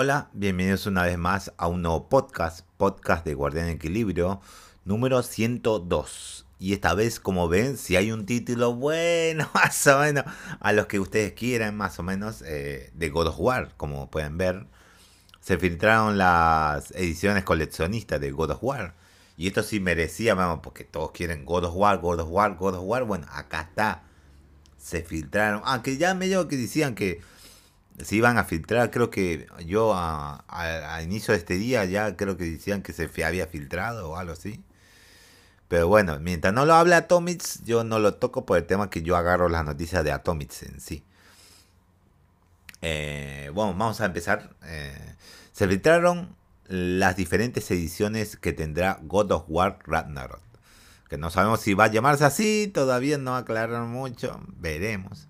Hola, bienvenidos una vez más a un nuevo podcast, podcast de Guardián Equilibrio, número 102. Y esta vez, como ven, si hay un título bueno, más o menos, a los que ustedes quieran, más o menos, eh, de God of War, como pueden ver, se filtraron las ediciones coleccionistas de God of War. Y esto sí merecía, vamos, porque todos quieren God of War, God of War, God of War. Bueno, acá está. Se filtraron. Aunque ya medio que decían que se iban a filtrar, creo que yo a, inicio de este día ya creo que decían que se había filtrado o algo así. Pero bueno, mientras no lo hable Atomics, yo no lo toco por el tema que yo agarro las noticias de Atomics en sí. Eh, bueno, vamos a empezar. Eh, se filtraron las diferentes ediciones que tendrá God of War Ragnarok. Que no sabemos si va a llamarse así, todavía no aclararon mucho, veremos.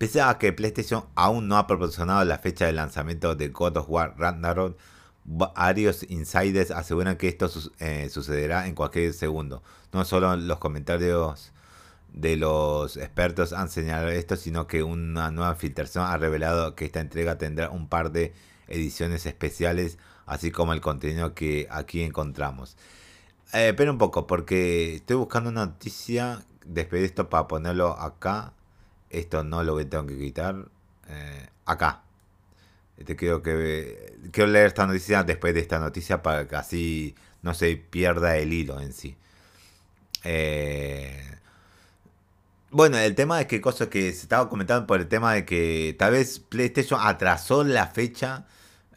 Pese a que PlayStation aún no ha proporcionado la fecha de lanzamiento de God of War Ragnarok, varios insiders aseguran que esto eh, sucederá en cualquier segundo. No solo los comentarios de los expertos han señalado esto, sino que una nueva filtración ha revelado que esta entrega tendrá un par de ediciones especiales, así como el contenido que aquí encontramos. Eh, espera un poco, porque estoy buscando una noticia después de esto para ponerlo acá esto no lo tengo que quitar. Eh, acá. Este, quiero, que, quiero leer esta noticia después de esta noticia para que así no se pierda el hilo en sí. Eh, bueno, el tema de que cosa que se estaba comentando por el tema de que tal vez PlayStation atrasó la fecha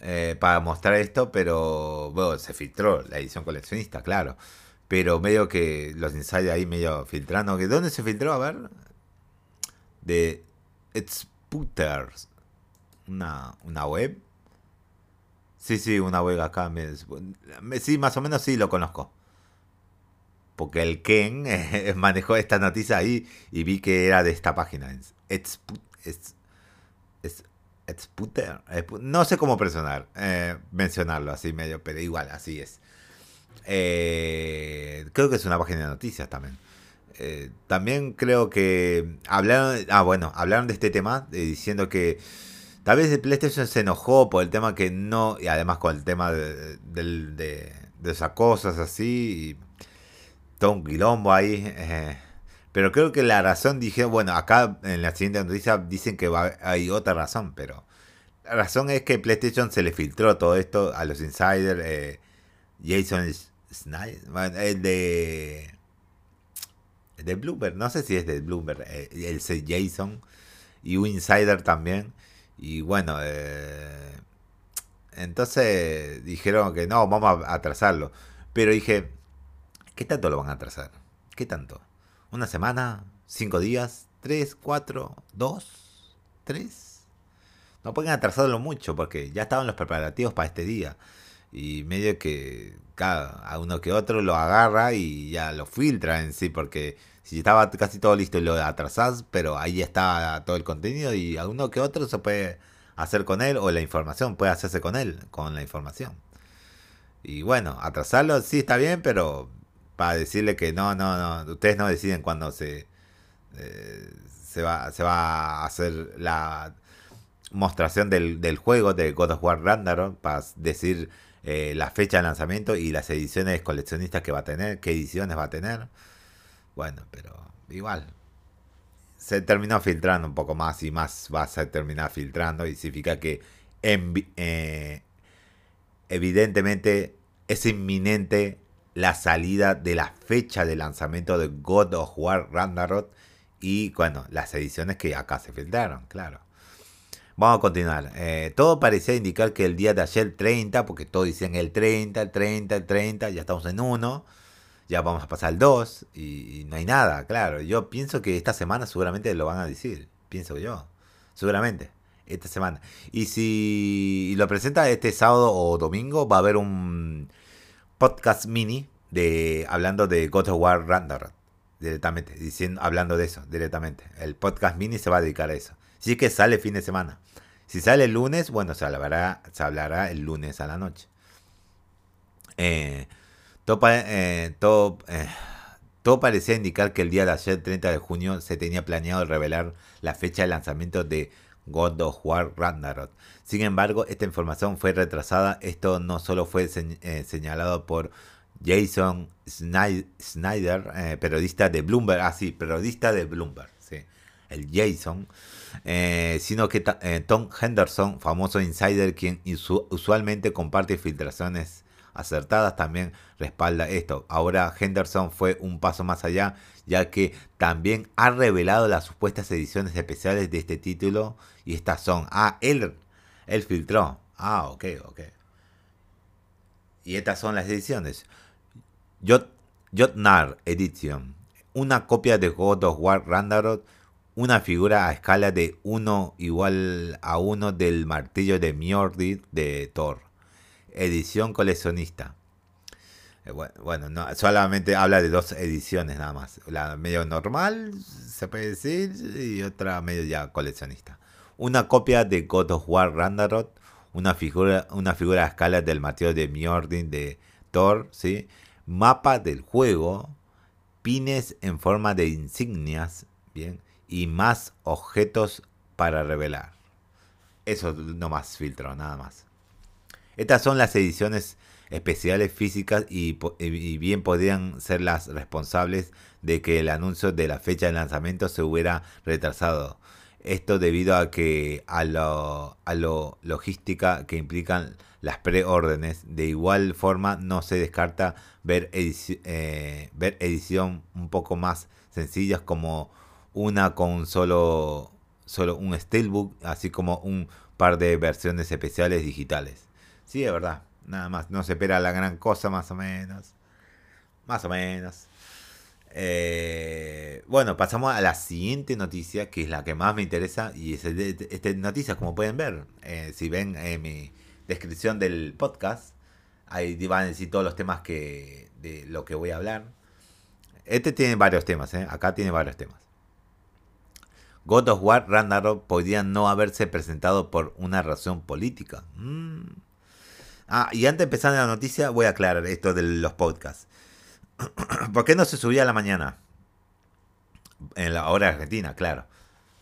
eh, para mostrar esto, pero bueno, se filtró la edición coleccionista, claro. Pero medio que los ensayos ahí medio filtrando. ¿Dónde se filtró? A ver de Spooters. Una, una web. Sí, sí, una web acá. Sí, más o menos sí lo conozco. Porque el Ken eh, manejó esta noticia ahí y vi que era de esta página. Es, es, no sé cómo personar, eh, mencionarlo así medio, pero igual, así es. Eh, creo que es una página de noticias también. Eh, también creo que hablaron, ah bueno, hablaron de este tema diciendo que tal vez PlayStation se enojó por el tema que no, y además con el tema de, de, esas cosas así, y todo un quilombo ahí. Eh, pero creo que la razón, dije, bueno, acá en la siguiente noticia dicen que hay otra razón, pero la razón es que PlayStation se le filtró todo esto a los insiders. Eh, Jason Snyder, el de de Bloomberg, no sé si es de Bloomberg, eh, el Jason y un insider también. Y bueno, eh, entonces dijeron que no, vamos a atrasarlo. Pero dije, ¿qué tanto lo van a atrasar? ¿Qué tanto? ¿Una semana? ¿Cinco días? ¿Tres? ¿Cuatro? ¿Dos? ¿Tres? No pueden atrasarlo mucho porque ya estaban los preparativos para este día. Y medio que a uno que otro lo agarra y ya lo filtra en sí, porque si estaba casi todo listo y lo atrasás, pero ahí está todo el contenido y a uno que otro se puede hacer con él o la información puede hacerse con él, con la información. Y bueno, atrasarlo sí está bien, pero para decirle que no, no, no, ustedes no deciden cuándo se, eh, se, va, se va a hacer la mostración del, del juego de God of War Ragnarok para decir eh, la fecha de lanzamiento y las ediciones coleccionistas que va a tener, qué ediciones va a tener. Bueno, pero igual. Se terminó filtrando un poco más y más va a terminar filtrando. Y significa que eh, evidentemente es inminente la salida de la fecha de lanzamiento de God of War Ragnarok y bueno, las ediciones que acá se filtraron, claro. Vamos a continuar. Eh, todo parecía indicar que el día de ayer, 30, porque todos dicen el 30, el 30, el 30, ya estamos en 1, ya vamos a pasar al 2 y, no hay nada, claro. Yo pienso que esta semana seguramente lo van a decir, pienso yo, seguramente, esta semana. Y si lo presenta este sábado o domingo, va a haber un podcast mini de hablando de God of War Ragnarok directamente, diciendo, hablando de eso directamente. El podcast mini se va a dedicar a eso. Sí que sale fin de semana. Si sale el lunes, bueno, se hablará, se hablará el lunes a la noche. Eh, eh, eh, todo, parecía indicar que el día de ayer, 30 de junio, se tenía planeado revelar la fecha de lanzamiento de God of War Ragnarok. Sin embargo, esta información fue retrasada. Esto no solo fue eh, señalado por Jason Snyder, periodista de Bloomberg, ah sí, periodista de Bloomberg, sí, el Jason, sino que Tom Henderson, famoso insider, quien usualmente comparte filtraciones acertadas, también respalda esto. Ahora Henderson fue un paso más allá, ya que también ha revelado las supuestas ediciones especiales de este título y estas son, ah, él, él filtró, ah, ok, ok. Y estas son las ediciones. Jotnar Edition, una copia de God of War Ragnarok, una figura a escala de 1 igual a 1 del martillo de Mjolnir de Thor. Edición coleccionista. Eh, bueno, no, solamente habla de dos ediciones nada más. La medio normal, se puede decir, y otra medio ya coleccionista. Una copia de God of War Ragnarok, una figura, una figura a escala del martillo de Mjolnir de Thor, ¿sí? mapa del juego, pines en forma de insignias, bien, y más objetos para revelar. Eso no más filtro, nada más. Estas son las ediciones especiales físicas y, bien podrían ser las responsables de que el anuncio de la fecha de lanzamiento se hubiera retrasado. Esto debido a que a lo, a lo logística que implican las preórdenes. De igual forma no se descarta ver, eh, ver edición un poco más sencillas como una con solo, solo un steelbook, así como un par de versiones especiales digitales. Sí, es verdad. Nada más. No se espera la gran cosa, más o menos. Más o menos. Eh, bueno, pasamos a la siguiente noticia, que es la que más me interesa. Y es esta noticia, como pueden ver, eh, si ven en mi descripción del podcast, ahí van a decir todos los temas que de lo que voy a hablar. Este tiene varios temas, ¿eh? acá tiene varios temas. God of War Ragnarok podría no haberse presentado por una razón política. Mm. Ah, y antes de empezar la noticia, voy a aclarar esto de los podcasts. ¿Por qué no se subía a la mañana? En la hora argentina, claro.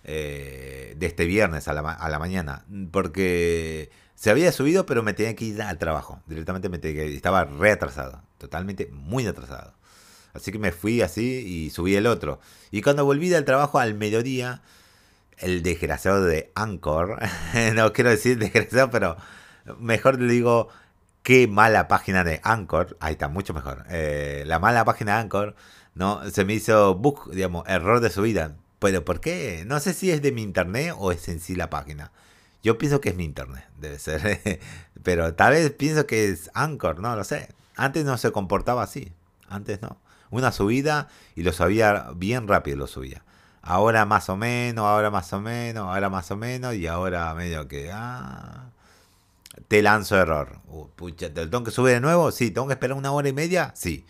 Eh, de este viernes a la, a la, mañana. Porque se había subido, pero me tenía que ir al trabajo. Directamente me tenía que ir. Estaba re atrasado. Totalmente muy atrasado. Así que me fui así y subí el otro. Y cuando volví del trabajo al mediodía, el desgraciado de Anchor, no quiero decir desgraciado, pero mejor le digo qué mala página de Anchor, ahí está, mucho mejor. Eh, la mala página de Anchor, ¿no? Se me hizo bug, digamos, error de subida. Pero ¿por qué? No sé si es de mi internet o es en sí la página. Yo pienso que es mi internet, debe ser. Pero tal vez pienso que es Anchor, no lo sé. Antes no se comportaba así. Antes no. Una subida y lo sabía bien rápido, lo subía. Ahora más o menos, ahora más o menos, ahora más o menos y ahora medio que... Ah, te lanzo error. Uh, pucha, ¿te tengo que subir de nuevo? Sí, ¿tengo que esperar una hora y media? Sí.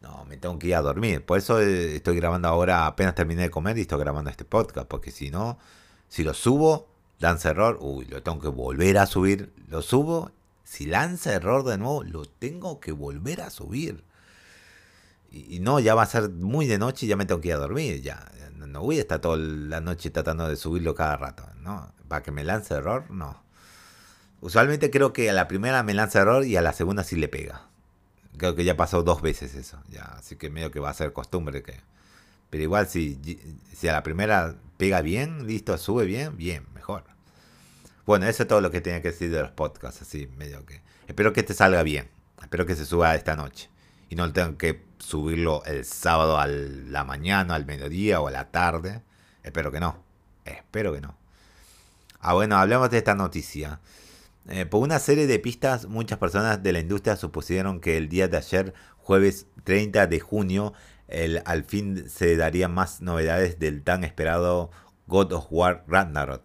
No, me tengo que ir a dormir. Por eso eh, estoy grabando ahora, apenas terminé de comer y estoy grabando este podcast. Porque si no, si lo subo, lanza error, uy, lo tengo que volver a subir. Lo subo, si lanza error de nuevo, lo tengo que volver a subir. Y, no, ya va a ser muy de noche y ya me tengo que ir a dormir. Ya no voy a estar toda la noche tratando de subirlo cada rato. ¿no? Para que me lance error, no. Usualmente creo que a la primera me lanza error y a la segunda sí le pega. Creo que ya pasó dos veces eso. Ya, así que medio que va a ser costumbre que. Pero igual si, si a la primera pega bien, listo, sube bien, bien, mejor. Bueno, eso es todo lo que tenía que decir de los podcasts, así medio que. Espero que te salga bien. Espero que se suba esta noche. Y no tengo que subirlo el sábado a la mañana, al mediodía o a la tarde. Espero que no. Espero que no. Ah, bueno, hablemos de esta noticia. Eh, por una serie de pistas, muchas personas de la industria supusieron que el día de ayer, jueves 30 de junio, al fin se darían más novedades del tan esperado God of War Ragnarok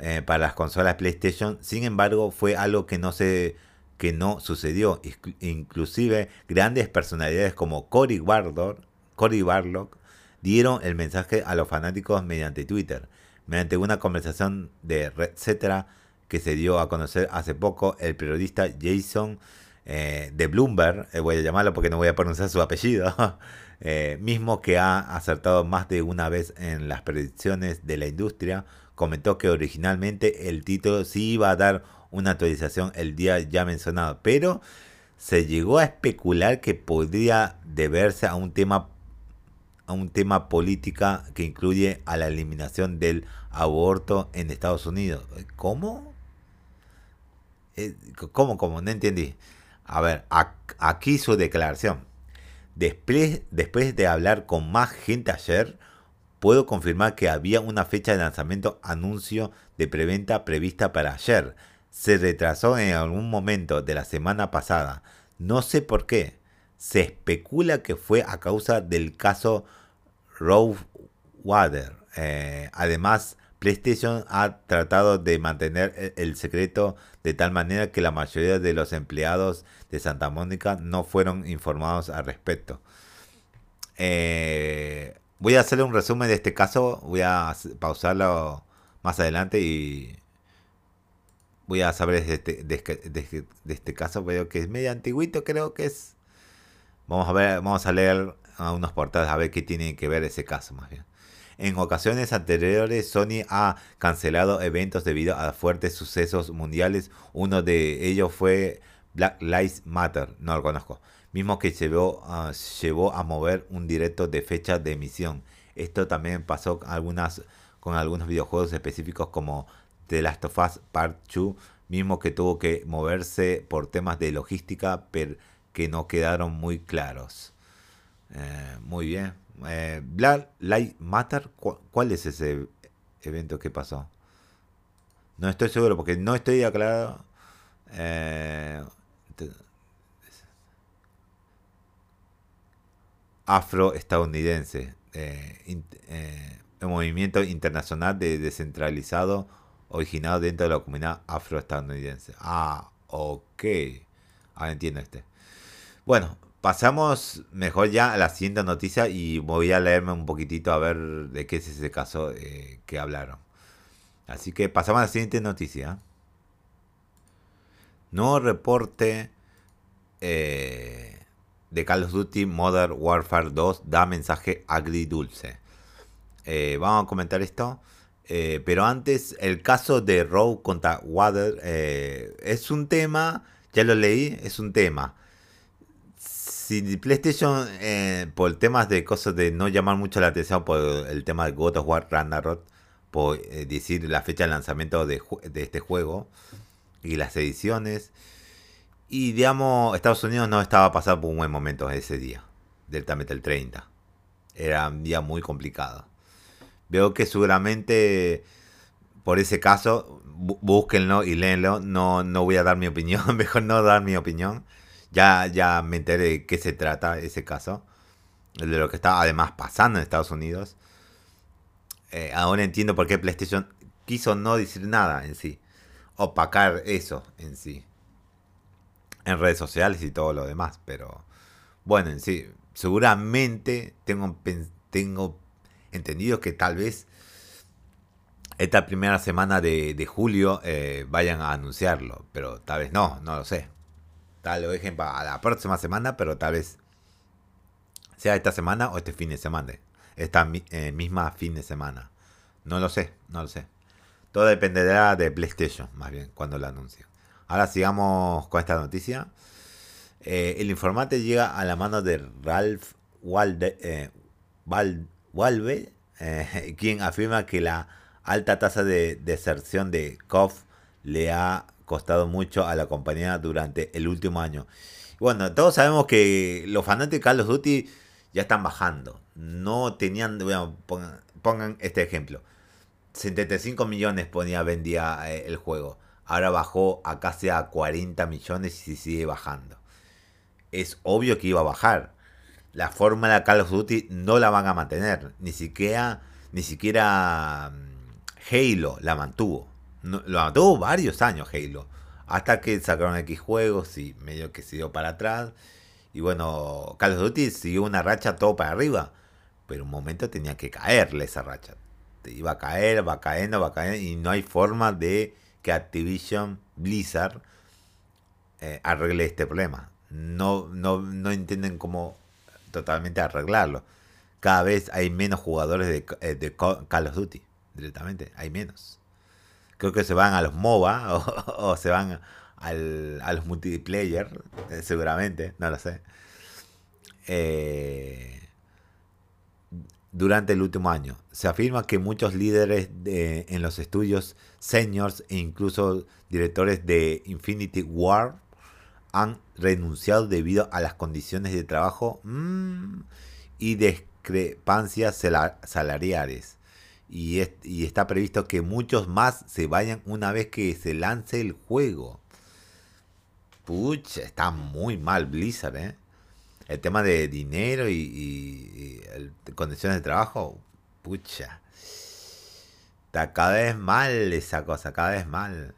eh, para las consolas PlayStation. Sin embargo, fue algo que no se que no sucedió. Inclusive grandes personalidades como Cory Barlock, Cory Barlock dieron el mensaje a los fanáticos mediante Twitter. Mediante una conversación de etcétera que se dio a conocer hace poco el periodista Jason eh, de Bloomberg, eh, voy a llamarlo porque no voy a pronunciar su apellido, eh, mismo que ha acertado más de una vez en las predicciones de la industria, comentó que originalmente el título sí iba a dar una actualización el día ya mencionado, pero se llegó a especular que podría deberse a un tema a un tema política que incluye a la eliminación del aborto en Estados Unidos. ¿Cómo? Eh, ¿Cómo? ¿Cómo? No entendí. A ver, aquí su declaración. Después, después de hablar con más gente ayer, puedo confirmar que había una fecha de lanzamiento anuncio de preventa prevista para ayer. Se retrasó en algún momento de la semana pasada. No sé por qué. Se especula que fue a causa del caso Rogue Water. Eh, además, PlayStation ha tratado de mantener e-, el secreto de tal manera que la mayoría de los empleados de Santa Mónica no fueron informados al respecto. Eh, voy a hacerle un resumen de este caso, voy a pausarlo más adelante y voy a saber de este, de, este caso, veo que es medio antiguito, creo que es. Vamos a ver, vamos a leer a unos portales a ver qué tiene que ver ese caso más bien. En ocasiones anteriores, Sony ha cancelado eventos debido a fuertes sucesos mundiales. Uno de ellos fue Black Lives Matter, no lo conozco, mismo que llevó, uh, llevó a mover un directo de fecha de emisión. Esto también pasó con algunos videojuegos específicos como The Last of Us Part 2, mismo que tuvo que moverse por temas de logística, pero que no quedaron muy claros. Eh, muy bien. Eh, Black Lives Matter, ¿cuál es ese evento que pasó? No estoy seguro porque no estoy aclarado. Eh, afroestadounidense. Eh, eh, movimiento internacional de descentralizado originado dentro de la comunidad afroestadounidense. Ah, ok. Ahora entiendo este. Bueno, Pasamos mejor ya a la siguiente noticia y voy a leerme un poquitito a ver de qué es ese caso eh, que hablaron. Así que pasamos a la siguiente noticia. Nuevo reporte eh, de Call of Duty Modern Warfare 2 da mensaje agridulce. Eh, vamos a comentar esto. pero antes, el caso de Rogue contra Water es un tema, ya lo leí, es un tema si PlayStation, eh, por temas de cosas de no llamar mucho la atención por el tema de God of War Ragnarok, por eh, decir la fecha de lanzamiento de, este juego y las ediciones, y digamos, Estados Unidos no estaba pasando por un buen momento ese día, directamente el 30. Era un día muy complicado. Veo que seguramente por ese caso, búsquenlo y léenlo. No, no voy a dar mi opinión, mejor no dar mi opinión ya, ya me enteré de qué se trata ese caso. De lo que está además pasando en Estados Unidos. Eh, ahora entiendo por qué PlayStation quiso no decir nada en sí. Opacar eso en sí. En redes sociales y todo lo demás. Pero bueno, en sí. Seguramente tengo, tengo entendido que tal vez esta primera semana de, julio eh, vayan a anunciarlo. Pero tal vez no, no lo sé. Tal lo dejen para la próxima semana, pero tal vez sea esta semana o este fin de semana. Esta eh, misma fin de semana. No lo sé, no lo sé. Todo dependerá de PlayStation, más bien, cuando lo anuncie. Ahora sigamos con esta noticia. Eh, el informante llega a la mano de Ralph Walde, eh, Walve, quien afirma que la alta tasa de deserción de KOF le ha costado mucho a la compañía durante el último año. Bueno, todos sabemos que los fanáticos de Call of Duty ya están bajando. No tenían, bueno, pongan, este ejemplo. 75 millones ponía vendía eh, el juego. Ahora bajó a casi a 40 millones y sigue bajando. Es obvio que iba a bajar. La fórmula de Call of Duty no la van a mantener. Ni siquiera, ni siquiera mm, Halo la mantuvo lo mantuvo varios años Halo. Hasta que sacaron X juegos y medio que se dio para atrás. Y bueno, Call of Duty siguió una racha todo para arriba. Pero un momento tenía que caerle esa racha. Te iba a caer, va cayendo, va cayendo. Y no hay forma de que Activision Blizzard eh, arregle este problema. No, no, no entienden cómo totalmente arreglarlo. Cada vez hay menos jugadores de, eh, de Call of Duty. directamente, hay menos. Creo que se van a los MOBA o, se van al, a los multiplayer, eh, seguramente, no lo sé. Eh, durante el último año. Se afirma que muchos líderes de, en los estudios seniors e incluso directores de Infinity War han renunciado debido a las condiciones de trabajo mm, y discrepancias salariales. Y, y, está previsto que muchos más se vayan una vez que se lance el juego. Pucha, está muy mal Blizzard, ¿eh? El tema de dinero y, condiciones de trabajo, pucha. Está cada vez mal esa cosa, cada vez mal.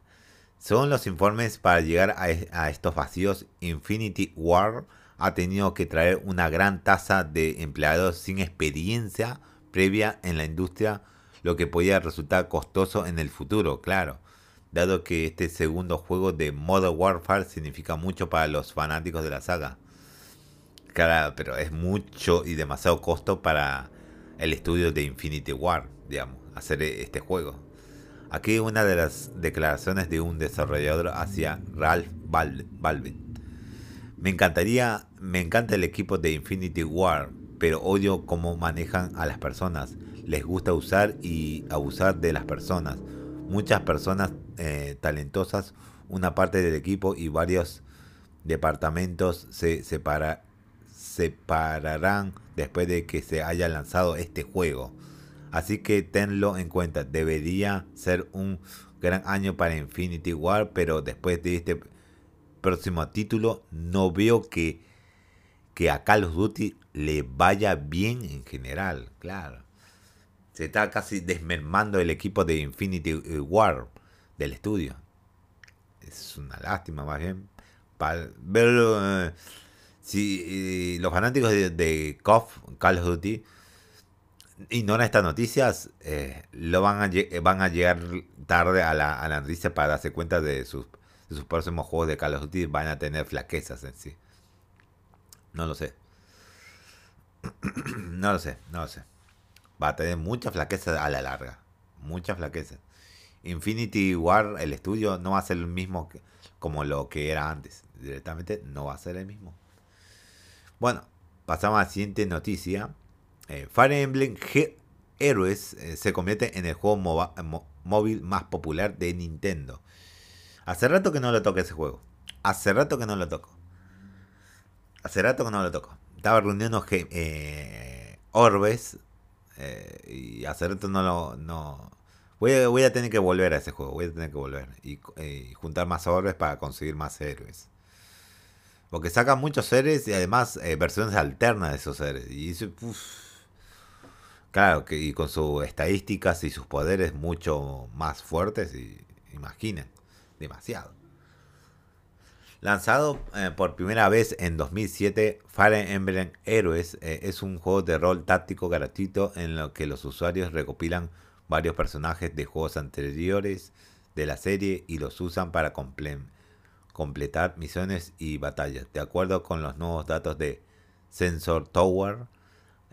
Son los informes para llegar a, estos vacíos. Infinity War ha tenido que traer una gran tasa de empleados sin experiencia previa en la industria, lo que podía resultar costoso en el futuro, claro, dado que este segundo juego de Modern Warfare significa mucho para los fanáticos de la saga. Claro, pero es mucho y demasiado costo para el estudio de Infinity War, digamos, hacer este juego. Aquí una de las declaraciones de un desarrollador hacia Ralph Valve. Me encantaría, me encanta el equipo de Infinity War, pero odio cómo manejan a las personas. Les gusta usar y abusar de las personas. Muchas personas eh, talentosas, una parte del equipo y varios departamentos se separarán después de que se haya lanzado este juego. Así que tenlo en cuenta, debería ser un gran año para Infinity War, pero después de este próximo título no veo que, que a Call of Duty le vaya bien en general, claro. Se está casi desmermando el equipo de Infinity eh, War del estudio. Es una lástima más bien. Para verlo, eh, si los fanáticos de, de Call of Duty, ignoran estas noticias, eh, lo van a, van a llegar tarde a la, a la noticia para darse cuenta de sus, sus próximos juegos de Call of Duty. Van a tener flaquezas en sí. No lo sé. no lo sé, no lo sé. Va a tener muchas flaquezas a la larga. Muchas flaquezas. Infinity War, el estudio, no va a ser el mismo como lo que era antes. Directamente no va a ser el mismo. Bueno, pasamos a la siguiente noticia. Eh, Fire Emblem Heroes eh, se convierte en el juego móvil más popular de Nintendo. Hace rato que no lo toco ese juego. Hace rato que no lo toco. Hace rato que no lo toco. Estaba reuniendo eh, orbes. Eh, y rato no lo. No... Voy, a, voy, a, tener que volver a ese juego. Voy a tener que volver. Y, juntar más orbes para conseguir más héroes. Porque sacan muchos seres y además versiones alternas de esos seres. Y eso, Claro, que, y con sus estadísticas y sus poderes mucho más fuertes, y imaginen, demasiado. Lanzado eh, por primera vez en 2007, Fire Emblem Heroes eh, es un juego de rol táctico gratuito en lo que los usuarios recopilan varios personajes de juegos anteriores de la serie y los usan para completar misiones y batallas. De acuerdo con los nuevos datos de Sensor Tower,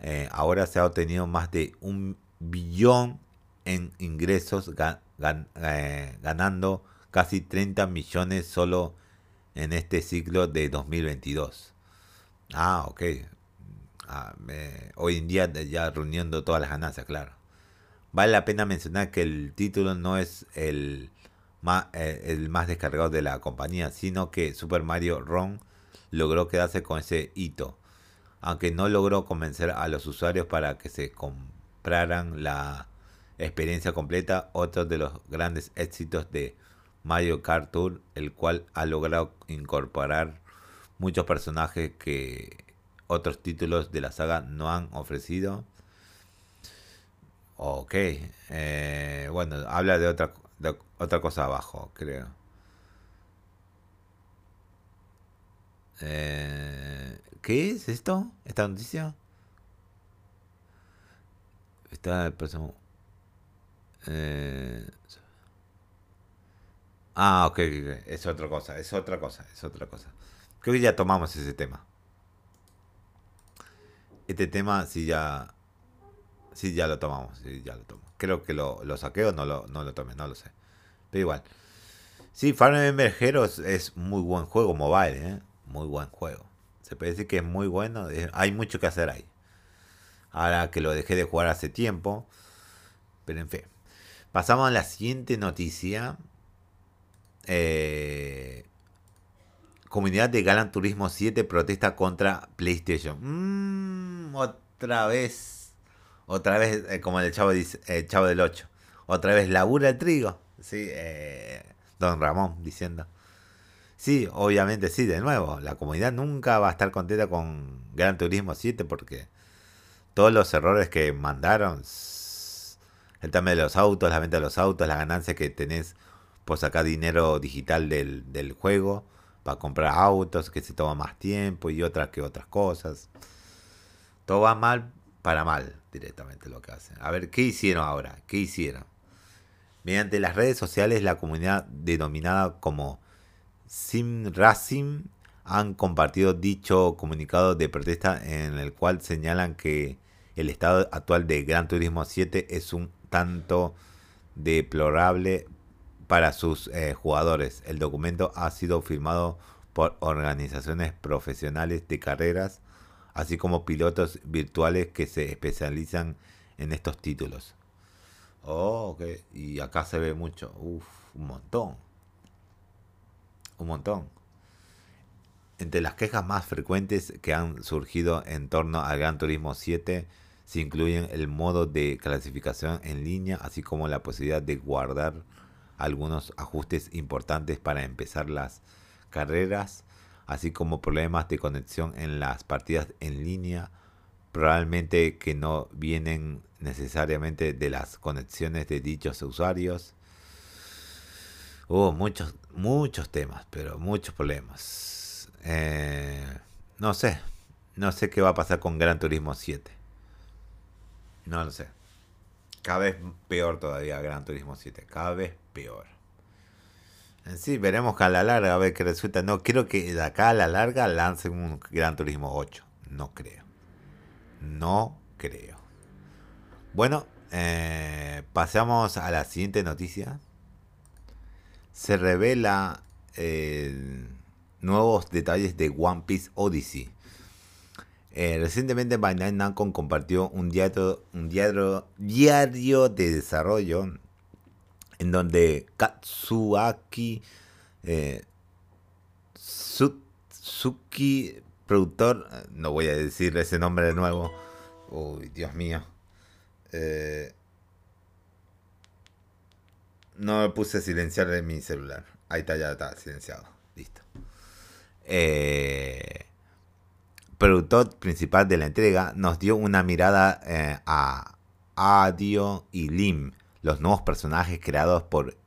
eh, ahora se ha obtenido más de un billón en ingresos, ganando casi 30 millones solo en este ciclo de 2022. Ah, ok. Ah, hoy en día ya reuniendo todas las ganancias, claro. Vale la pena mencionar que el título no es el más, eh, el más descargado de la compañía, sino que Super Mario Run logró quedarse con ese hito aunque no logró convencer a los usuarios para que se compraran la experiencia completa, otro de los grandes éxitos de Mario Kart Tour, el cual ha logrado incorporar muchos personajes que otros títulos de la saga no han ofrecido. Ok, eh, bueno, habla de otra, otra cosa abajo, creo. Eh, ¿Qué es esto? ¿Esta noticia? Está el próximo. Eh... Ah, ok, es otra cosa, es otra cosa, es otra cosa. Creo que ya tomamos ese tema. Este tema sí ya. Sí, ya lo tomamos, sí, ya lo tomo. Creo que lo, lo saqué o no lo, no lo tomé, no lo sé. Pero igual. Sí, Emblem Heroes es muy buen juego mobile, ¿eh? Muy buen juego. Se puede decir que es muy bueno. Hay mucho que hacer ahí. Ahora que lo dejé de jugar hace tiempo. Pero en fin. Pasamos a la siguiente noticia. Eh, comunidad de Galan Turismo 7 protesta contra PlayStation. Mm, otra vez. Otra vez, eh, como el chavo, dice, el chavo del 8. Otra vez labura el trigo. Sí, eh, don Ramón diciendo. Sí, obviamente sí, de nuevo. La comunidad nunca va a estar contenta con Gran Turismo 7 porque todos los errores que mandaron el tema de los autos, la venta de los autos, la ganancia que tenés por sacar dinero digital del, juego, para comprar autos, que se toma más tiempo y otras que otras cosas. Todo va mal para mal directamente lo que hacen. A ver, ¿qué hicieron ahora? ¿Qué hicieron? Mediante las redes sociales, la comunidad denominada como Sim Racing han compartido dicho comunicado de protesta en el cual señalan que el estado actual de Gran Turismo 7 es un tanto deplorable para sus eh, jugadores. El documento ha sido firmado por organizaciones profesionales de carreras, así como pilotos virtuales que se especializan en estos títulos. Oh, ok. Y acá se ve mucho. Uf, un montón. Un montón. Entre las quejas más frecuentes que han surgido en torno al Gran Turismo 7 se incluyen el modo de clasificación en línea, así como la posibilidad de guardar algunos ajustes importantes para empezar las carreras, así como problemas de conexión en las partidas en línea, probablemente que no vienen necesariamente de las conexiones de dichos usuarios. Hubo muchos, muchos temas, pero muchos problemas. Eh, no sé, no sé qué va a pasar con Gran Turismo 7. No lo sé. Cada vez peor todavía Gran Turismo 7. Cada vez peor. En sí, veremos que a la larga a ver qué resulta. No creo que de acá a la larga lancen un Gran Turismo 8. No creo. No creo. Bueno, eh, pasamos a la siguiente noticia. Se revela eh, nuevos detalles de One Piece Odyssey. Eh, recientemente Bandai Namco compartió un diario, un diario, diario de desarrollo en donde Katsuaki eh, Suki, productor, no voy a decir ese nombre de nuevo, uy, Dios mío, eh, no me puse a silenciar en mi celular, ahí está, ya está silenciado, listo. Eh, productor principal de la entrega, nos dio una mirada eh, a Adio y Lim, los nuevos personajes creados por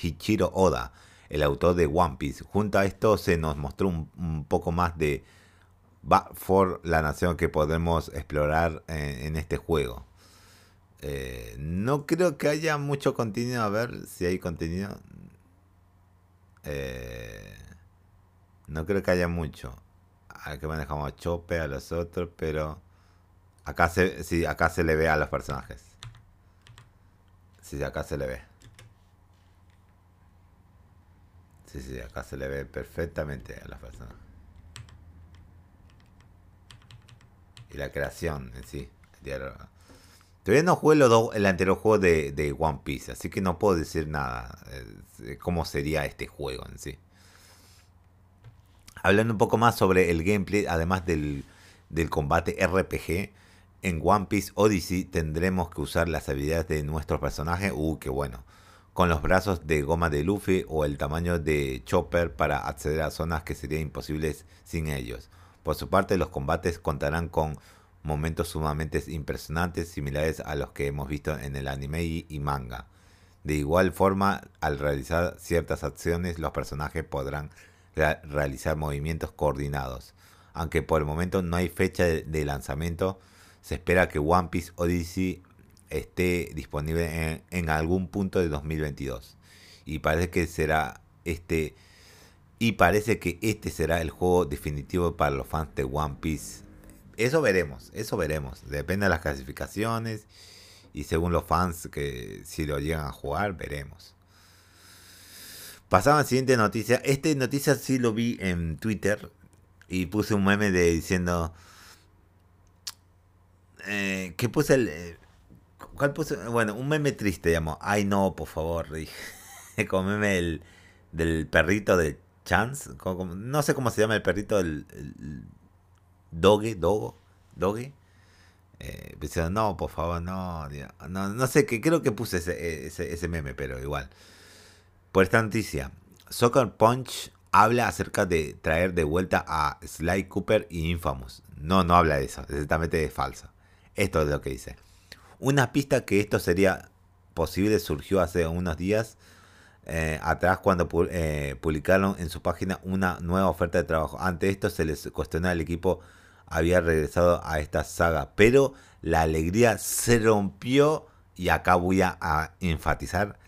Hichiro Oda, el autor de One Piece. Junto a esto se nos mostró un, poco más de for la nación que podemos explorar en, este juego. Eh, no creo que haya mucho contenido. A ver si hay contenido. Eh, no creo que haya mucho que manejamos a Chope, a los otros, pero acá se, sí, acá se le ve a los personajes. Sí, acá se le ve. Sí, sí, acá se le ve perfectamente a las personas. Y la creación en sí. Todavía no jugué el anterior juego de, de, One Piece, así que no puedo decir nada. Eh, cómo sería este juego en sí. Hablando un poco más sobre el gameplay, además del, combate RPG, en One Piece Odyssey tendremos que usar las habilidades de nuestro personaje, uh, qué bueno, con los brazos de goma de Luffy o el tamaño de Chopper para acceder a zonas que serían imposibles sin ellos. Por su parte, los combates contarán con momentos sumamente impresionantes similares a los que hemos visto en el anime y manga. De igual forma, al realizar ciertas acciones, los personajes podrán realizar movimientos coordinados. Aunque por el momento no hay fecha de, lanzamiento, se espera que One Piece Odyssey esté disponible en, algún punto de 2022. Y parece que será este y parece que este será el juego definitivo para los fans de One Piece eso veremos, eso veremos. Depende de las clasificaciones y según los fans que si lo llegan a jugar, veremos. Pasamos a la siguiente noticia. Esta noticia sí lo vi en Twitter y puse un meme de diciendo eh, que puse el eh, ¿cuál puse? Bueno, un meme triste, llamo. Ay no, por favor, dije. Como meme el, del perrito de Chance, no sé cómo se llama el perrito, el, Doge, Dogo, Doge. Eh, no, por favor, no, no, no sé, que creo que puse ese, ese, ese meme, pero igual. Por esta noticia, Soccer Punch habla acerca de traer de vuelta a Sly Cooper y Infamous. No, no habla de eso, es exactamente falso. Esto es lo que dice. Una pista que esto sería posible surgió hace unos días eh, atrás cuando eh, publicaron en su página una nueva oferta de trabajo. Ante esto se les cuestionó al equipo había regresado a esta saga, pero la alegría se rompió y acá voy a, enfatizar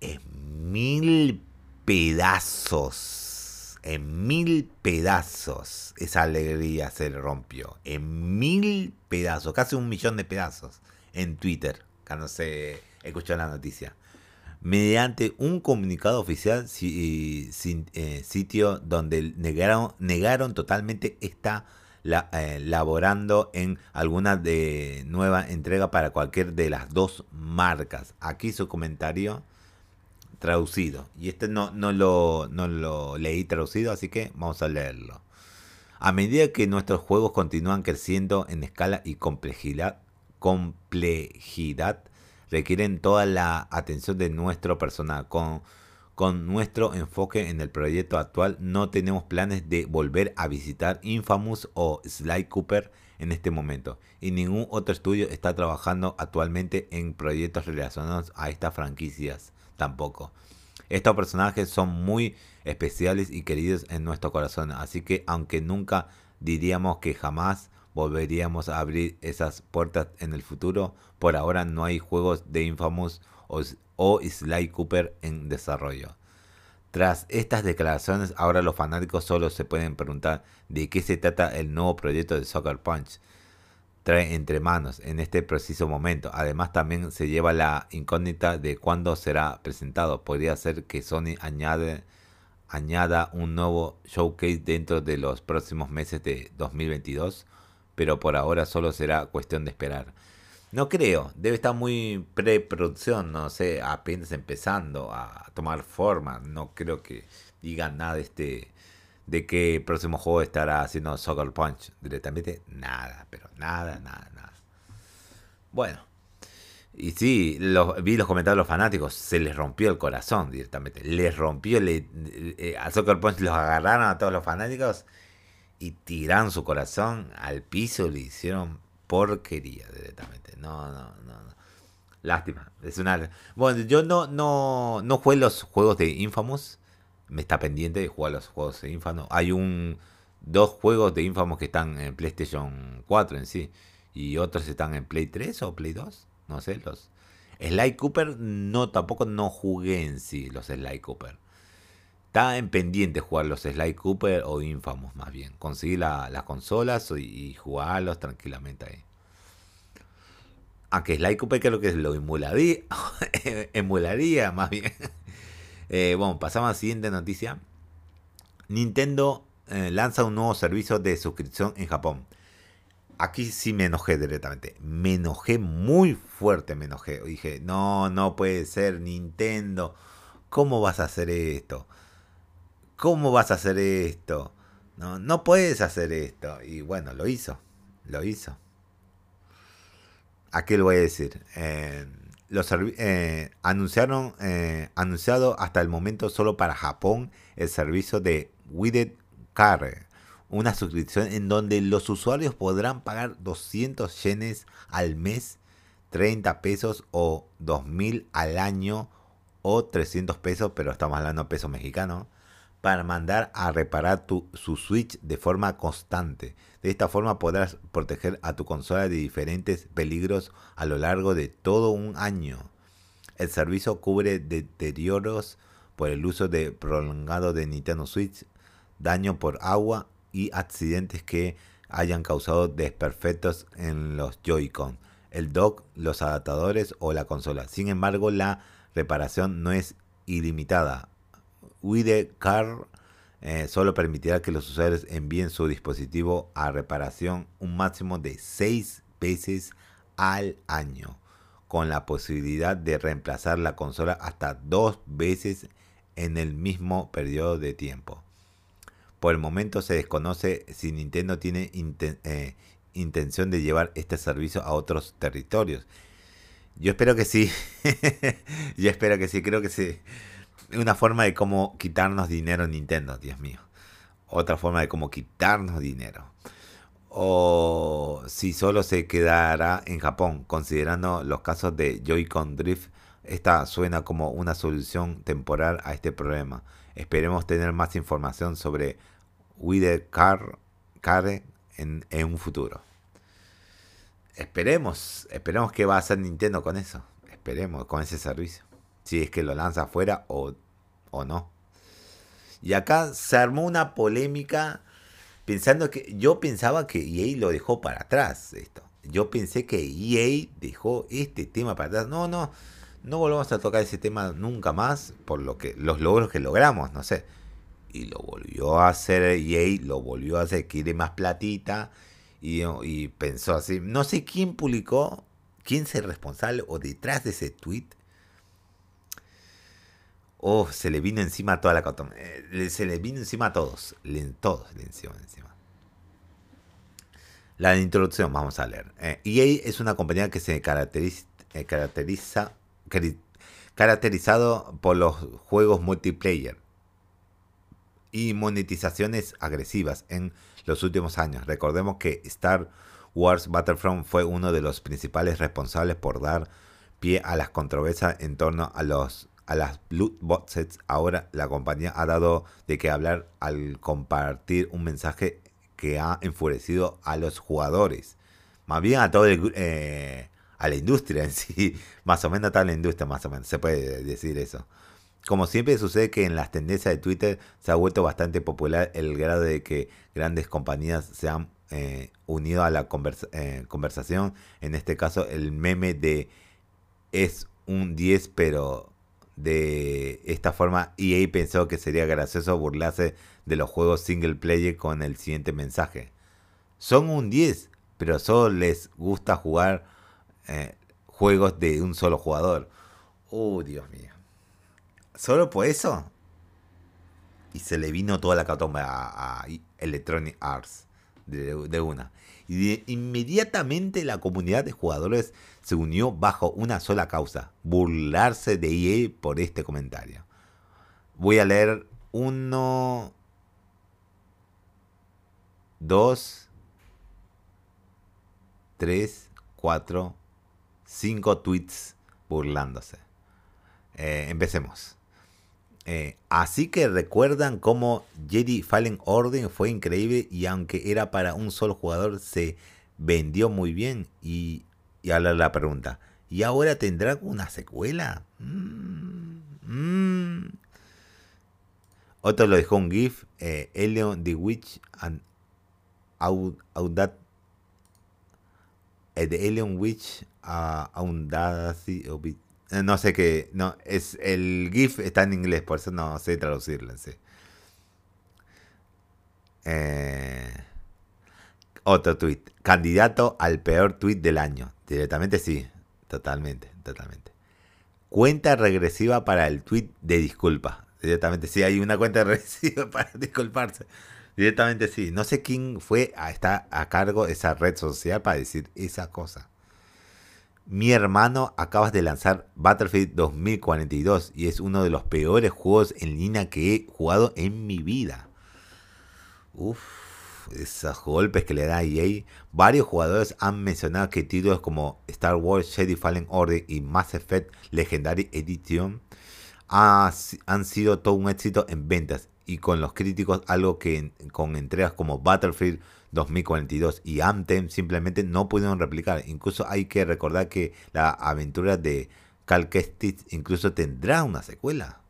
en mil pedazos, en mil pedazos esa alegría se rompió, en mil pedazos, casi un millón de pedazos en Twitter, cuando se escuchó la noticia. Mediante un comunicado oficial sin, eh, sitio donde negaron, negaron totalmente esta eh, laborando en alguna de nueva entrega para cualquier de las dos marcas. Aquí su comentario traducido. Y este no, no, lo, no lo leí traducido, así que vamos a leerlo. A medida que nuestros juegos continúan creciendo en escala y complejidad, complejidad requieren toda la atención de nuestro personal. Con, con nuestro enfoque en el proyecto actual, no tenemos planes de volver a visitar Infamous o Sly Cooper en este momento. Y ningún otro estudio está trabajando actualmente en proyectos relacionados a estas franquicias tampoco. Estos personajes son muy especiales y queridos en nuestro corazón, así que aunque nunca diríamos que jamás volveríamos a abrir esas puertas en el futuro. Por ahora no hay juegos de Infamous o, Sly Cooper en desarrollo. Tras estas declaraciones, ahora los fanáticos solo se pueden preguntar de qué se trata el nuevo proyecto de Soccer Punch. Trae entre manos en este preciso momento. Además, también se lleva la incógnita de cuándo será presentado. Podría ser que Sony añada un nuevo showcase dentro de los próximos meses de 2022 pero por ahora solo será cuestión de esperar. No creo, debe estar muy preproducción, no sé, apenas empezando a tomar forma. No creo que digan nada de este de qué próximo juego estará haciendo Soccer Punch directamente. Nada, pero nada, nada, nada. Bueno, y sí, vi los comentarios de los fanáticos, se les rompió el corazón directamente. Les rompió, le, eh, a Soccer Punch los agarraron a todos los fanáticos y tiraron su corazón al piso le hicieron porquería directamente. No, no, no, no. Lástima. Es una. Bueno, yo no, no, no jugué los juegos de Infamous. Me está pendiente de jugar los juegos de Infamous. Hay un dos juegos de Infamous que están en PlayStation 4 en sí. Y otros están en Play 3 o Play 2. No sé, los. Sly Cooper no, tampoco no jugué en sí los Sly Cooper. Está en pendiente jugar los Sly Cooper o Infamous más bien. Conseguir las consolas y, jugarlos tranquilamente ahí. Aunque Sly Cooper creo que lo emularía, emularía más bien. Eh, bueno, pasamos a la siguiente noticia. Nintendo eh, lanza un nuevo servicio de suscripción en Japón. Aquí sí me enojé directamente. Me enojé muy fuerte, me enojé. Dije, no, no puede ser Nintendo. ¿Cómo vas a hacer esto? ¿cómo vas a hacer esto? No, no puedes hacer esto. Y bueno, lo hizo, lo hizo. ¿A qué le voy a decir? Eh, los, eh, anunciaron, eh, anunciado hasta el momento solo para Japón el servicio de Widget Car, una suscripción en donde los usuarios podrán pagar 200 yenes al mes, 30 pesos o 2000 al año o 300 pesos, pero estamos hablando de pesos mexicanos para mandar a reparar tu, su Switch de forma constante. De esta forma podrás proteger a tu consola de diferentes peligros a lo largo de todo un año. El servicio cubre deterioros por el uso de prolongado de Nintendo Switch, daño por agua y accidentes que hayan causado desperfectos en los Joy-Con, el dock, los adaptadores o la consola. Sin embargo, la reparación no es ilimitada. WIDE Car eh, solo permitirá que los usuarios envíen su dispositivo a reparación un máximo de 6 veces al año, con la posibilidad de reemplazar la consola hasta dos veces en el mismo periodo de tiempo. Por el momento se desconoce si Nintendo tiene eh, intención de llevar este servicio a otros territorios. Yo espero que sí. Yo espero que sí. Creo que sí. Una forma de cómo quitarnos dinero Nintendo, Dios mío. Otra forma de cómo quitarnos dinero. O si solo se quedará en Japón, considerando los casos de Joy-Con Drift. Esta suena como una solución temporal a este problema. Esperemos tener más información sobre Wide Car, en, en un futuro. Esperemos, esperemos que va a hacer Nintendo con eso. Esperemos, con ese servicio. Si es que lo lanza afuera o, o no. Y acá se armó una polémica pensando que yo pensaba que EA lo dejó para atrás esto. Yo pensé que EA dejó este tema para atrás. No, no, no volvamos a tocar ese tema nunca más por lo que los logros que logramos, no sé. Y lo volvió a hacer EA, lo volvió a hacer, quiere más platita y, pensó así. No sé quién publicó, quién es el responsable o detrás de ese tweet. Oh, se le vino encima toda la eh, Se le vino encima a todos. todos le encima, encima. La introducción, vamos a leer. EA e es una compañía que se eh, caracteriza caracterizado por los juegos multiplayer y monetizaciones agresivas en los últimos años. Recordemos que Star Wars Battlefront fue uno de los principales responsables por dar pie a las controversias en torno a los a las loot boxes. Ahora la compañía ha dado de qué hablar al compartir un mensaje que ha enfurecido a los jugadores. Más bien a todo eh, a la industria en sí, más o menos a toda la industria, más o menos, se puede decir eso. Como siempre sucede que en las tendencias de Twitter se ha vuelto bastante popular el grado de que grandes compañías se han eh, unido a la eh, conversación. En este caso el meme de es un 10 pero de esta forma EA pensó que sería gracioso burlarse de los juegos single player con el siguiente mensaje. Son un 10 pero solo les gusta jugar eh, juegos de un solo jugador. Oh, Dios mío. Solo por eso. Y se le vino toda la catomba a, Electronic Arts de, una. Y inmediatamente la comunidad de jugadores se unió bajo una sola causa, burlarse de EA por este comentario. Voy a leer uno, dos, tres, cuatro, cinco tweets burlándose. Eh, empecemos. Eh, así que recuerdan cómo Jedi Fallen Order fue increíble y aunque era para un solo jugador se vendió muy bien. Y, y ahora la pregunta, ¿y ahora tendrá una secuela? Mm, mm. Otro lo dejó un GIF, eh, Elion the Witch and Audat eh, The Alien Witch uh, no sé qué. No, es, el GIF está en inglés, por eso no sé traducirlo. Sí. Eh, otro tweet. Candidato al peor tweet del año. Directamente sí. Totalmente, totalmente. Cuenta regresiva para el tweet de disculpa. Directamente sí, hay una cuenta regresiva para disculparse. Directamente sí. No sé quién fue a estar a cargo de esa red social para decir esa cosa. Mi hermano acabas de lanzar Battlefield 2042 y es uno de los peores juegos en línea que he jugado en mi vida. Uf, esos golpes que le da EA. Varios jugadores han mencionado que títulos como Star Wars Jedi Fallen Order y Mass Effect Legendary Edition han sido todo un éxito en ventas y con los críticos algo que con entregas como Battlefield 2042 y Anthem simplemente no pudieron replicar. Incluso hay que recordar que la aventura de Cal Kestis incluso tendrá una secuela.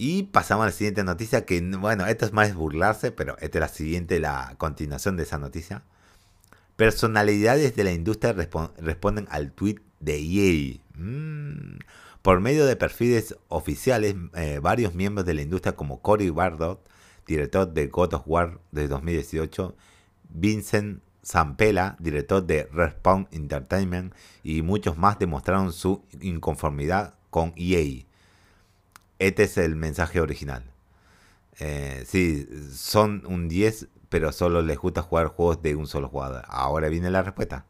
Y pasamos a la siguiente noticia, que bueno, esto es más burlarse, pero esta es la siguiente, la continuación de esa noticia. Personalidades de la industria responden al tweet de EA. Mm. Por medio de perfiles oficiales, eh, varios miembros de la industria como Cory Bardot, director de God of War de 2018, Vincent Zampella, director de Respawn Entertainment, y muchos más demostraron su inconformidad con EA. Este es el mensaje original. Eh, sí, son un 10, pero solo les gusta jugar juegos de un solo jugador. Ahora viene la respuesta.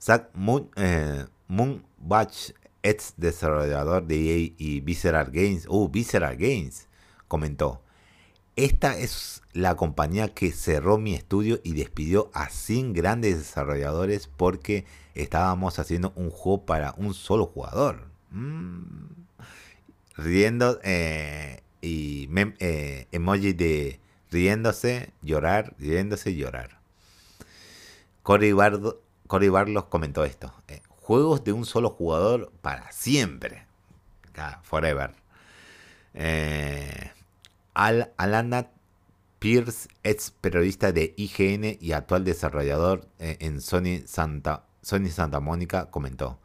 Zack Moon, eh, Moonbatch, ex desarrollador de EA y Visceral Games, uh, Visceral Games, comentó. Esta es la compañía que cerró mi estudio y despidió a 100 grandes desarrolladores porque estábamos haciendo un juego para un solo jugador. Mm. Riendo eh, y eh, emoji de riéndose, llorar, riéndose, llorar. Cory, Barlos comentó esto. Eh, juegos de un solo jugador para siempre. Forever. Al Alana Pierce, ex periodista de IGN y actual desarrollador en Sony Santa, Sony Santa Mónica, comentó.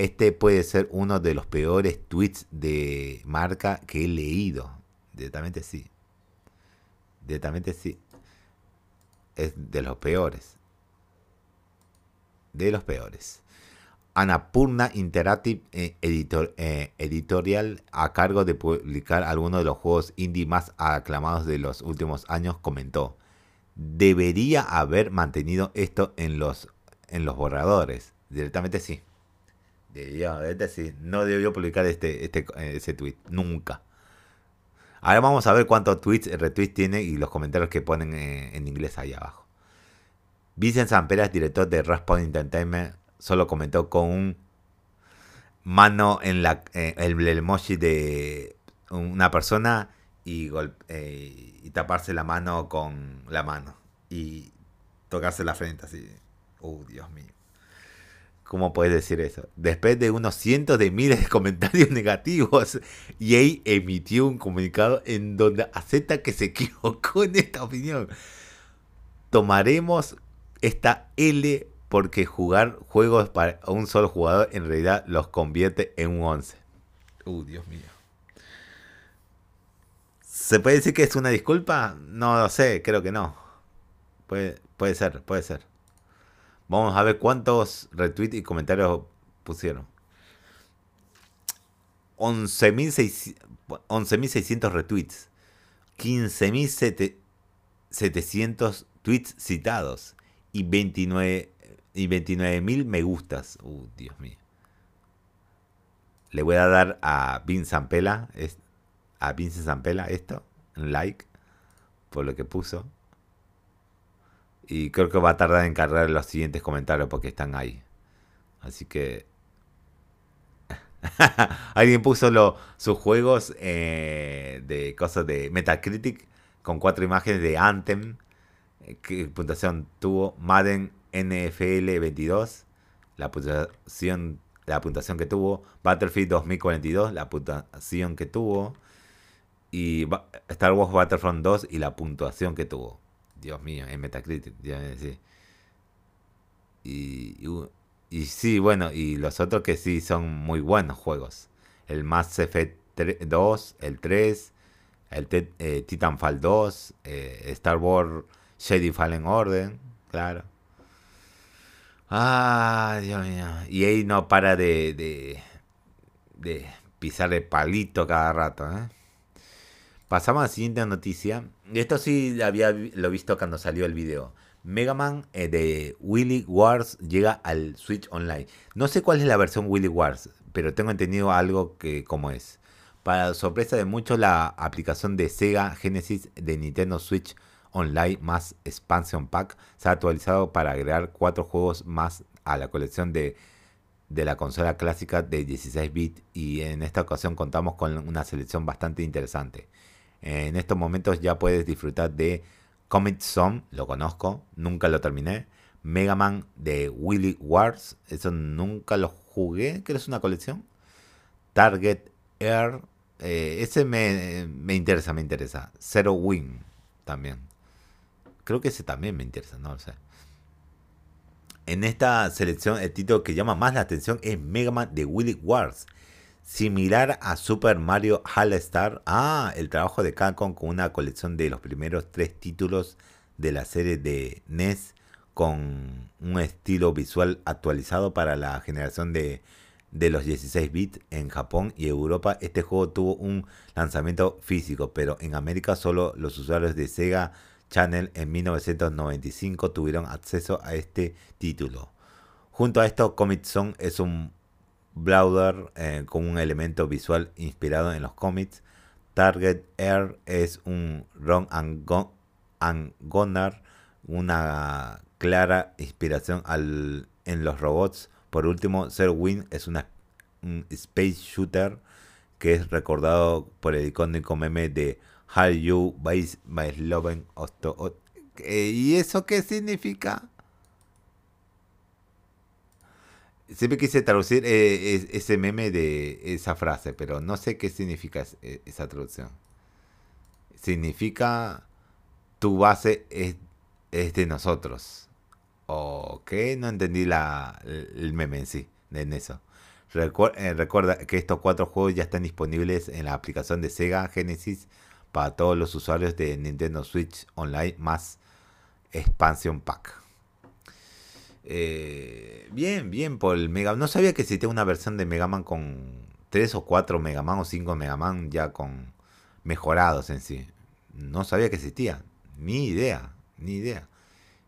Este puede ser uno de los peores tweets de marca que he leído. Directamente sí. Directamente sí. Es de los peores. De los peores. Anapurna Interactive eh, eh, Editorial, a cargo de publicar algunos de los juegos indie más aclamados de los últimos años, comentó: Debería haber mantenido esto en los, en los borradores. Directamente sí. Debería, sí. No debió publicar este, este, eh, ese tweet. Nunca. Ahora vamos a ver cuántos tweets, retweets tiene y los comentarios que ponen en inglés ahí abajo. Vincent Samperas, director de Raspawn Entertainment, solo comentó con un mano en la eh, el, emoji de una persona y, eh, y taparse la mano con la mano y tocarse la frente así. Oh, Dios mío. ¿Cómo puedes decir eso? Después de unos cientos de miles de comentarios negativos, EA emitió un comunicado en donde acepta que se equivocó en esta opinión. Tomaremos esta L porque jugar juegos para un solo jugador en realidad los convierte en un 11. Uh, Dios mío. ¿Se puede decir que es una disculpa? No lo sé, creo que no. Puede, puede ser, puede ser. Vamos a ver cuántos retweets y comentarios pusieron. 11.600 retweets. 15.700 tweets citados. Y 29 y 29 mil me gustas. Uh, Dios mío. Le voy a dar a Vince Zampella, a Vince Zampella esto, un like, por lo que puso. Y creo que va a tardar en cargar los siguientes comentarios porque están ahí. Así que... Alguien puso lo, sus juegos eh, de cosas de Metacritic con cuatro imágenes de Anthem. Eh, ¿Qué puntuación tuvo? Madden NFL 22, la puntuación, la puntuación que tuvo, Battlefield 2042, la puntuación que tuvo, y Star Wars Battlefront 2 y la puntuación que tuvo. Dios mío, en Metacritic, Y, y, sí, bueno, y los otros que sí son muy buenos juegos. El Mass Effect 2, el 3, el eh, Titanfall 2, eh, Star Wars Jedi Fallen Order, claro. Ah, Dios mío. Y ahí no para de, de, de pisar el palito cada rato. ¿eh? Pasamos a la siguiente noticia. Esto sí había lo visto cuando salió el video. Mega Man eh, de Willy Wars llega al Switch Online. No sé cuál es la versión Willy Wars, pero tengo entendido algo que como es. Para sorpresa de muchos, la aplicación de Sega Genesis de Nintendo Switch Online más Expansion Pack se ha actualizado para agregar cuatro juegos más a la colección de, de la consola clásica de 16 bits y en esta ocasión contamos con una selección bastante interesante. En estos momentos ya puedes disfrutar de Comet Zone, lo conozco, nunca lo terminé. Mega Man de Willy Wars, eso nunca lo jugué, que es una colección. Target Air, Eh, ese me, me interesa, me interesa. Zero Wing también. Creo que ese también me interesa, no lo sé. En esta selección, el título que llama más la atención es Mega Man de Willy Wars. Similar a Super Mario All Star. Ah, el trabajo de Capcom con una colección de los primeros tres títulos de la serie de NES con un estilo visual actualizado para la generación de, de los 16 bits en Japón y Europa. Este juego tuvo un lanzamiento físico, pero en América solo los usuarios de Sega Channel en 1995 tuvieron acceso a este título. Junto a esto, Comic Zone es un browser eh, con un elemento visual inspirado en los cómics. Target Air es un Run and, Gunner, una clara inspiración al, en los robots. Por último, Zero es un space shooter que es recordado por el icónico meme de How you by, by Loven ¿Y eso qué significa? Siempre quise traducir eh, ese meme de esa frase, pero no sé qué significa eh, esa traducción. Significa tu base es, de nosotros. Ok, no entendí la, el meme en sí, en eso. Eh, recuerda que estos cuatro juegos ya están disponibles en la aplicación de Sega Genesis para todos los usuarios de Nintendo Switch Online más Expansion Pack. Eh, bien, bien por el Mega No sabía que existía una versión de Mega Man con 3 o 4 Mega Man o 5 Mega Man ya con mejorados en sí. No sabía que existía. Ni idea, ni idea.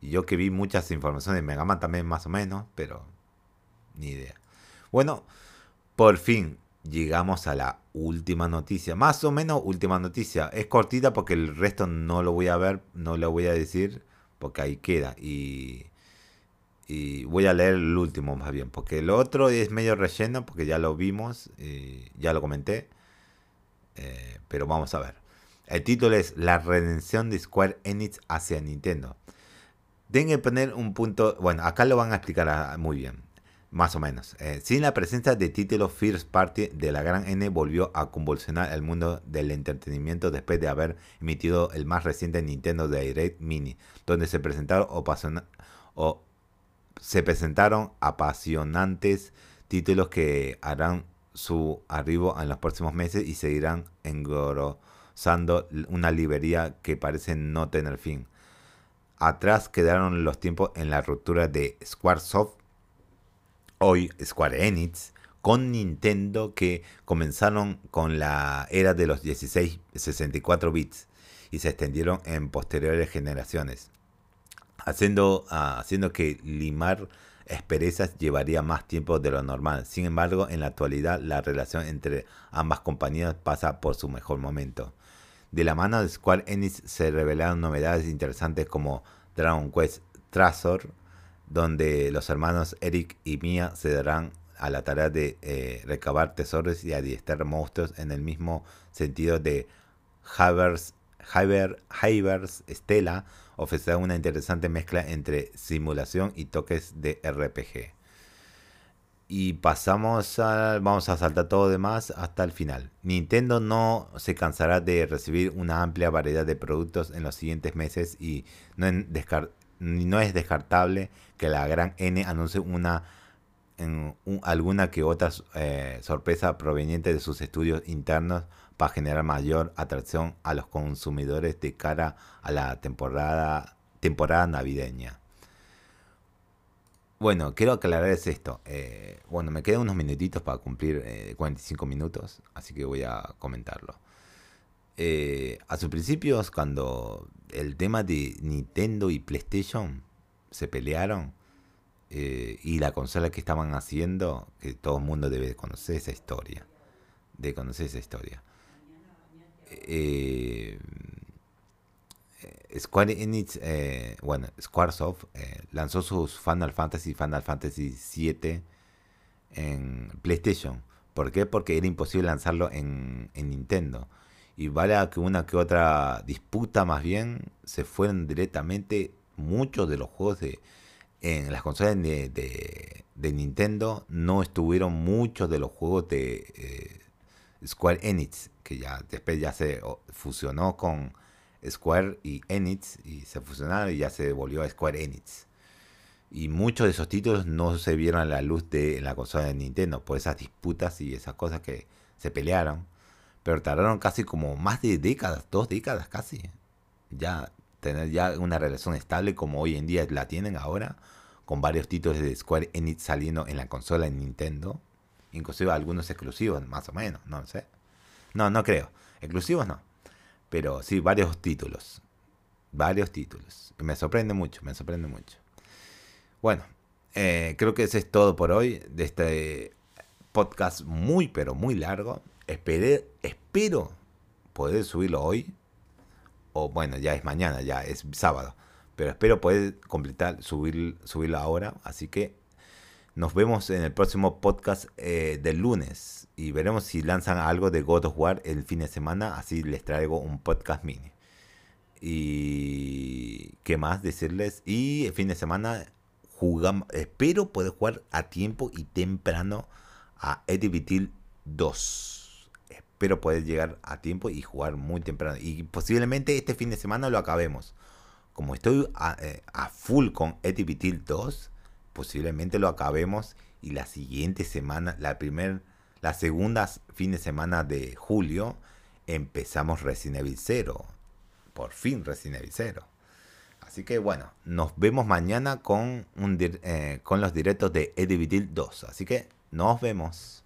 Y yo que vi muchas informaciones de Mega Man también más o menos, pero ni idea. Bueno, por fin llegamos a la última noticia. Más o menos última noticia. Es cortita porque el resto no lo voy a ver, no lo voy a decir, porque ahí queda. Y, y voy a leer el último más bien, porque lo otro es medio relleno, porque ya lo vimos, y ya lo comenté. Eh, pero vamos a ver. El título es La redención de Square Enix hacia Nintendo. Tienen que poner un punto, bueno, acá lo van a explicar ah, muy bien. Más o menos. Eh, sin la presencia de títulos First Party de la gran N volvió a convulsionar el mundo del entretenimiento después de haber emitido el más reciente Nintendo Direct Mini, donde se presentaron o, se presentaron apasionantes títulos que harán su arribo en los próximos meses y seguirán engrosando una librería que parece no tener fin. Atrás quedaron los tiempos en la ruptura de Squaresoft hoy Square Enix con Nintendo que comenzaron con la era de los 16 64 bits y se extendieron en posteriores generaciones, haciendo, ah, haciendo que limar esperezas llevaría más tiempo de lo normal. Sin embargo, en la actualidad la relación entre ambas compañías pasa por su mejor momento. De la mano de Square Enix se revelaron novedades interesantes como Dragon Quest Treasure, donde los hermanos Eric y Mia se darán a la tarea de eh, recabar tesoros y adiestrar monstruos en el mismo sentido de Havers, Havers Stella ofrecerá una interesante mezcla entre simulación y toques de RPG. Y pasamos a, vamos a saltar todo demás hasta el final. Nintendo no se cansará de recibir una amplia variedad de productos en los siguientes meses y no, no es descartable que la gran N anuncie una en alguna que otra eh, sorpresa proveniente de sus estudios internos para generar mayor atracción a los consumidores de cara a la temporada, navideña. Bueno, quiero aclararles esto. Eh, bueno, me quedan unos minutitos para cumplir 45 eh, minutos, así que voy a comentarlo. a sus principios, cuando el tema de Nintendo y PlayStation se pelearon eh, y la consola que estaban haciendo, que todo el mundo debe conocer esa historia, de conocer esa historia. Eh, Square Enix, eh, bueno, Squaresoft lanzó sus Final Fantasy, Final Fantasy 7 en PlayStation. ¿Por qué? Porque era imposible lanzarlo en, en Nintendo. Y vale que una que otra disputa más bien se fueron directamente muchos de los juegos de en las consolas de, de, Nintendo no estuvieron muchos de los juegos de Square Enix, que ya después ya se fusionó con Square y Enix y se fusionaron y ya se volvió a Square Enix. Y muchos de esos títulos no se vieron a la luz de la consola de Nintendo por esas disputas y esas cosas que se pelearon. Pero tardaron casi como más de décadas, dos décadas casi. Ya tener ya una relación estable como hoy en día la tienen ahora, con varios títulos de Square Enix saliendo en la consola de Nintendo. Inclusive algunos exclusivos, más o menos, no sé. No, no creo. Exclusivos no. Pero sí, varios títulos. Varios títulos. Me sorprende mucho, me sorprende mucho. Bueno, eh, creo que eso es todo por hoy de este podcast muy, pero muy largo. Esperé, espero poder subirlo hoy. O bueno, ya es mañana, ya es sábado. Pero espero poder completar, subir, subirlo ahora. Así que nos vemos en el próximo podcast eh, del lunes y veremos si lanzan algo de God of War el fin de semana. Así les traigo un podcast mini. Y qué más decirles. Y el fin de semana jugamos, espero poder jugar a tiempo y temprano a Eddie 2. Espero poder llegar a tiempo y jugar muy temprano. Y posiblemente este fin de semana lo acabemos. Como estoy a, eh, full con Eddie 2 posiblemente lo acabemos y la siguiente semana, la primera, la segunda fin de semana de julio, empezamos Resident Evil 0. Por fin Resident Evil 0. Así que bueno, nos vemos mañana con, eh, con los directos de Eddie 2. Así que nos vemos.